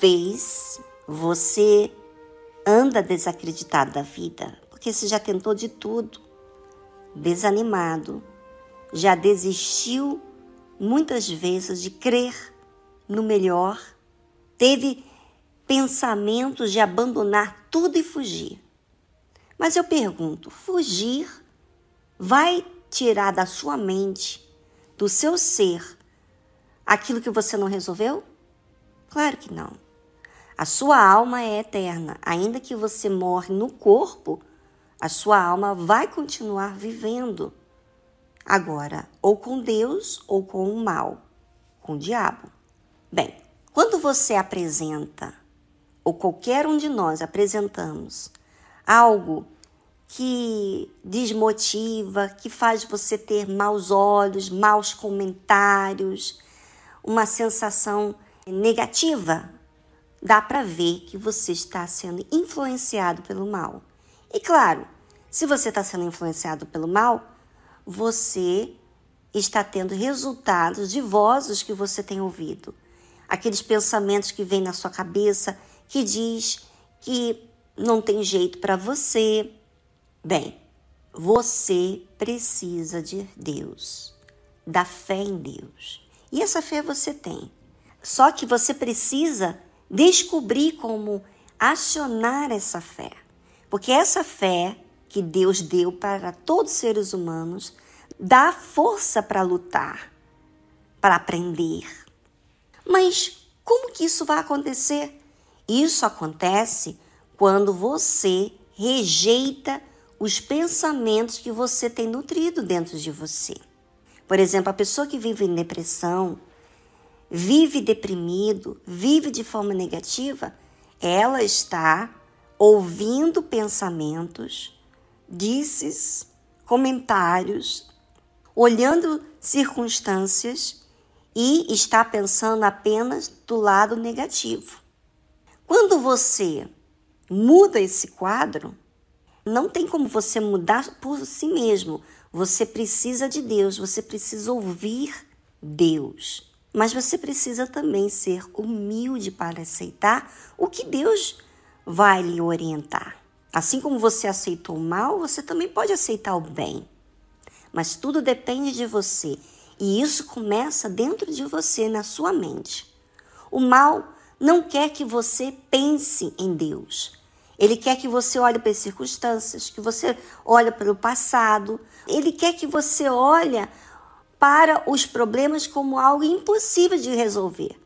Talvez você anda desacreditado da vida, porque você já tentou de tudo, desanimado, já desistiu muitas vezes de crer no melhor, teve pensamentos de abandonar tudo e fugir. Mas eu pergunto: fugir vai tirar da sua mente, do seu ser, aquilo que você não resolveu? Claro que não. A sua alma é eterna. Ainda que você morre no corpo, a sua alma vai continuar vivendo. Agora, ou com Deus ou com o mal, com o diabo. Bem, quando você apresenta, ou qualquer um de nós apresentamos, algo que desmotiva, que faz você ter maus olhos, maus comentários, uma sensação negativa, dá para ver que você está sendo influenciado pelo mal. E claro, se você está sendo influenciado pelo mal, você está tendo resultados de vozes que você tem ouvido. Aqueles pensamentos que vêm na sua cabeça que diz que não tem jeito para você. Bem, você precisa de Deus, da fé em Deus. E essa fé você tem. Só que você precisa descobrir como acionar essa fé. Porque essa fé que Deus deu para todos os seres humanos dá força para lutar, para aprender. Mas como que isso vai acontecer? Isso acontece quando você rejeita os pensamentos que você tem nutrido dentro de você. Por exemplo, a pessoa que vive em depressão, vive deprimido, vive de forma negativa, ela está ouvindo pensamentos, disses, comentários, olhando circunstâncias e está pensando apenas do lado negativo. Quando você muda esse quadro, não tem como você mudar por si mesmo. Você precisa de Deus, você precisa ouvir Deus. Mas você precisa também ser humilde para aceitar o que Deus vai lhe orientar. Assim como você aceitou o mal, você também pode aceitar o bem. Mas tudo depende de você. E isso começa dentro de você, na sua mente. O mal não quer que você pense em Deus. Ele quer que você olhe para as circunstâncias, que você olhe para o passado. Ele quer que você olhe para os problemas como algo impossível de resolver.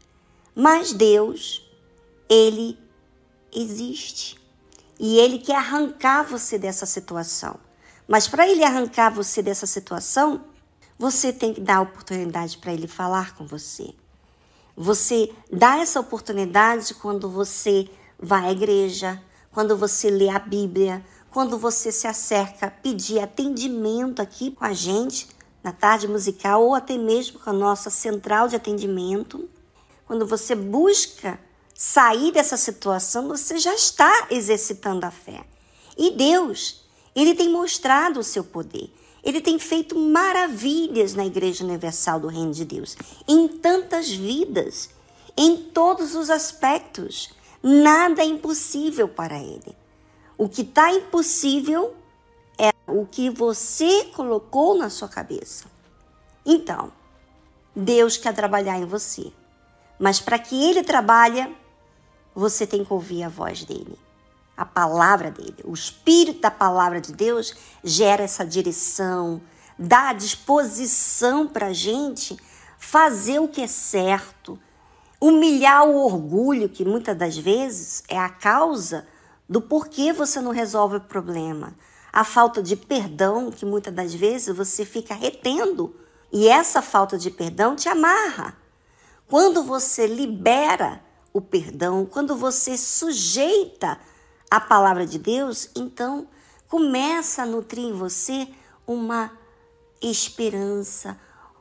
Mas Deus, ele existe. E ele quer arrancar você dessa situação. Mas para ele arrancar você dessa situação, você tem que dar oportunidade para ele falar com você. Você dá essa oportunidade quando você vai à igreja, quando você lê a Bíblia, quando você se acerca, pedir atendimento aqui com a gente na tarde musical ou até mesmo com a nossa central de atendimento. Quando você busca sair dessa situação, você já está exercitando a fé. E Deus, ele tem mostrado o seu poder. Ele tem feito maravilhas na Igreja Universal do Reino de Deus, em tantas vidas, em todos os aspectos. Nada é impossível para ele. O que está impossível o que você colocou na sua cabeça. Então, Deus quer trabalhar em você. Mas para que ele trabalhe, você tem que ouvir a voz dele, a palavra dele. O espírito da palavra de Deus gera essa direção, dá a disposição para a gente fazer o que é certo, humilhar o orgulho, que muitas das vezes é a causa do porquê você não resolve o problema a falta de perdão, que muitas das vezes você fica retendo, e essa falta de perdão te amarra. Quando você libera o perdão, quando você sujeita a palavra de Deus, então começa a nutrir em você uma esperança,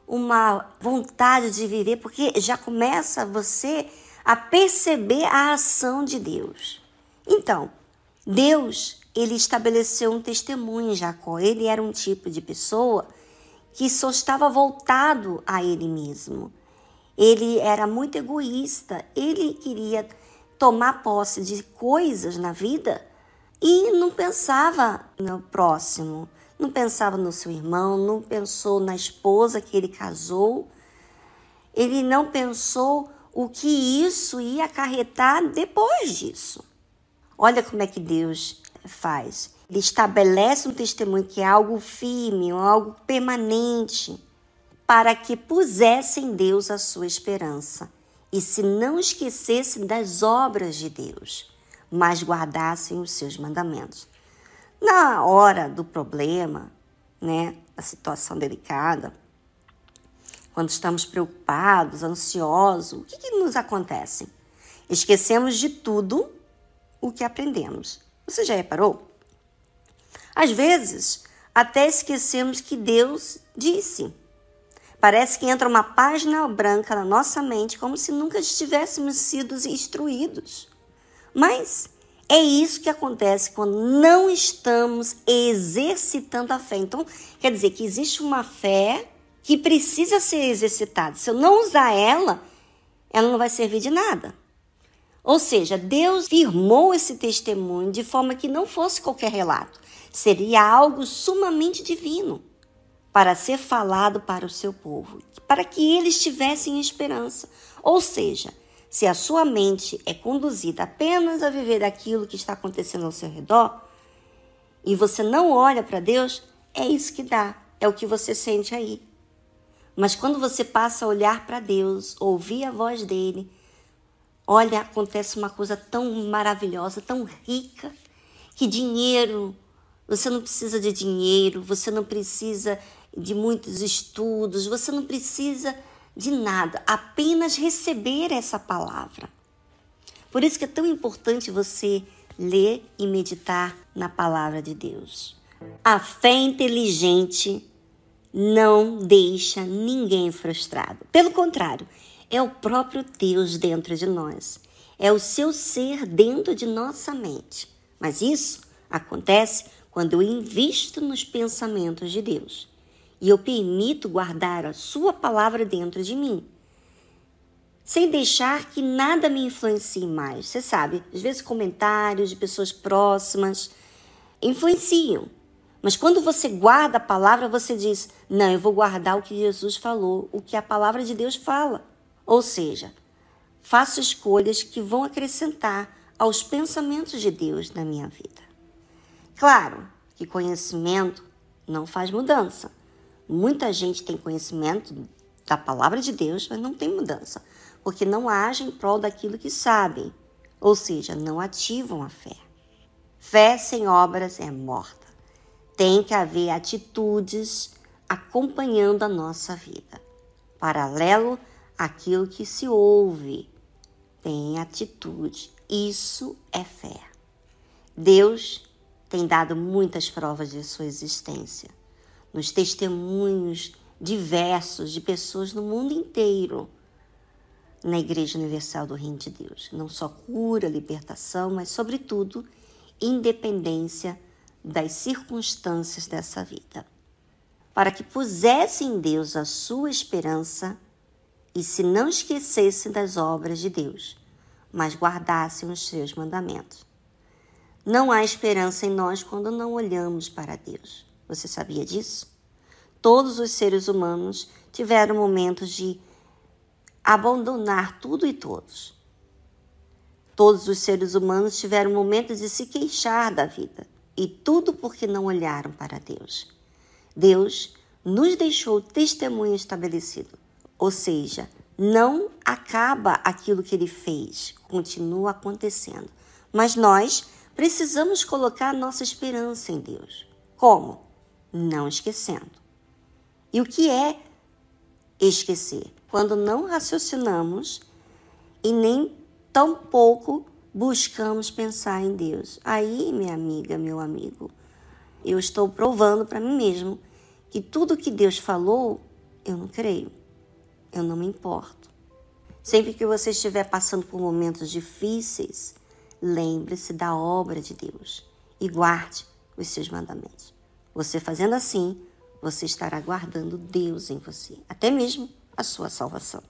uma vontade de viver, porque já começa você a perceber a ação de Deus. Então, Deus ele estabeleceu um testemunho em Jacó. Ele era um tipo de pessoa que só estava voltado a ele mesmo. Ele era muito egoísta. Ele queria tomar posse de coisas na vida e não pensava no próximo, não pensava no seu irmão, não pensou na esposa que ele casou, ele não pensou o que isso ia acarretar depois disso. Olha como é que Deus faz. Ele estabelece um testemunho que é algo firme, algo permanente, para que pusessem Deus a sua esperança e se não esquecessem das obras de Deus, mas guardassem os seus mandamentos. Na hora do problema, né, da situação delicada, quando estamos preocupados, ansiosos, o que, que nos acontece? Esquecemos de tudo o que aprendemos. Você já reparou? Às vezes, até esquecemos que Deus disse. Parece que entra uma página branca na nossa mente, como se nunca estivéssemos sido instruídos. Mas é isso que acontece quando não estamos exercitando a fé. Então, quer dizer que existe uma fé que precisa ser exercitada. Se eu não usar ela, ela não vai servir de nada. Ou seja, Deus firmou esse testemunho de forma que não fosse qualquer relato, seria algo sumamente divino para ser falado para o seu povo, para que eles tivessem esperança. Ou seja, se a sua mente é conduzida apenas a viver aquilo que está acontecendo ao seu redor, e você não olha para Deus, é isso que dá, é o que você sente aí. Mas quando você passa a olhar para Deus, ouvir a voz dele, olha, acontece uma coisa tão maravilhosa, tão rica, que dinheiro, você não precisa de dinheiro, você não precisa de muitos estudos, você não precisa de nada, apenas receber essa palavra. Por isso que é tão importante você ler e meditar na palavra de Deus. A fé inteligente não deixa ninguém frustrado. Pelo contrário, é o próprio Deus dentro de nós. É o seu ser dentro de nossa mente. Mas isso acontece quando eu invisto nos pensamentos de Deus e eu permito guardar a Sua palavra dentro de mim, sem deixar que nada me influencie mais. Você sabe, às vezes comentários de pessoas próximas influenciam. Mas quando você guarda a palavra, você diz: Não, eu vou guardar o que Jesus falou, o que a palavra de Deus fala. Ou seja, faço escolhas que vão acrescentar aos pensamentos de Deus na minha vida. Claro que conhecimento não faz mudança, Muita gente tem conhecimento da palavra de Deus, mas não tem mudança, porque não agem em prol daquilo que sabem, ou seja, não ativam a fé. Fé sem obras é morta. Tem que haver atitudes acompanhando a nossa vida, paralelo àquilo que se ouve. Tem atitude. Isso é fé. Deus tem dado muitas provas de sua existência nos testemunhos diversos de pessoas no mundo inteiro na Igreja Universal do Reino de Deus. Não só cura, libertação, mas, sobretudo, independência das circunstâncias dessa vida. Para que pusessem em Deus a sua esperança e se não esquecessem das obras de Deus, mas guardassem os seus mandamentos. Não há esperança em nós quando não olhamos para Deus. Você sabia disso? Todos os seres humanos tiveram momentos de abandonar tudo e todos. Todos os seres humanos tiveram momentos de se queixar da vida, e tudo porque não olharam para Deus. Deus nos deixou testemunho estabelecido, ou seja, não acaba aquilo que ele fez, continua acontecendo. Mas nós precisamos colocar nossa esperança em Deus. Como? não esquecendo. E o que é esquecer? Quando não raciocinamos e nem tampouco buscamos pensar em Deus. Aí, minha amiga, meu amigo, eu estou provando para mim mesmo que tudo que Deus falou, eu não creio. Eu não me importo. Sempre que você estiver passando por momentos difíceis, lembre-se da obra de Deus e guarde os seus mandamentos. Você fazendo assim, você estará guardando Deus em você, até mesmo a sua salvação.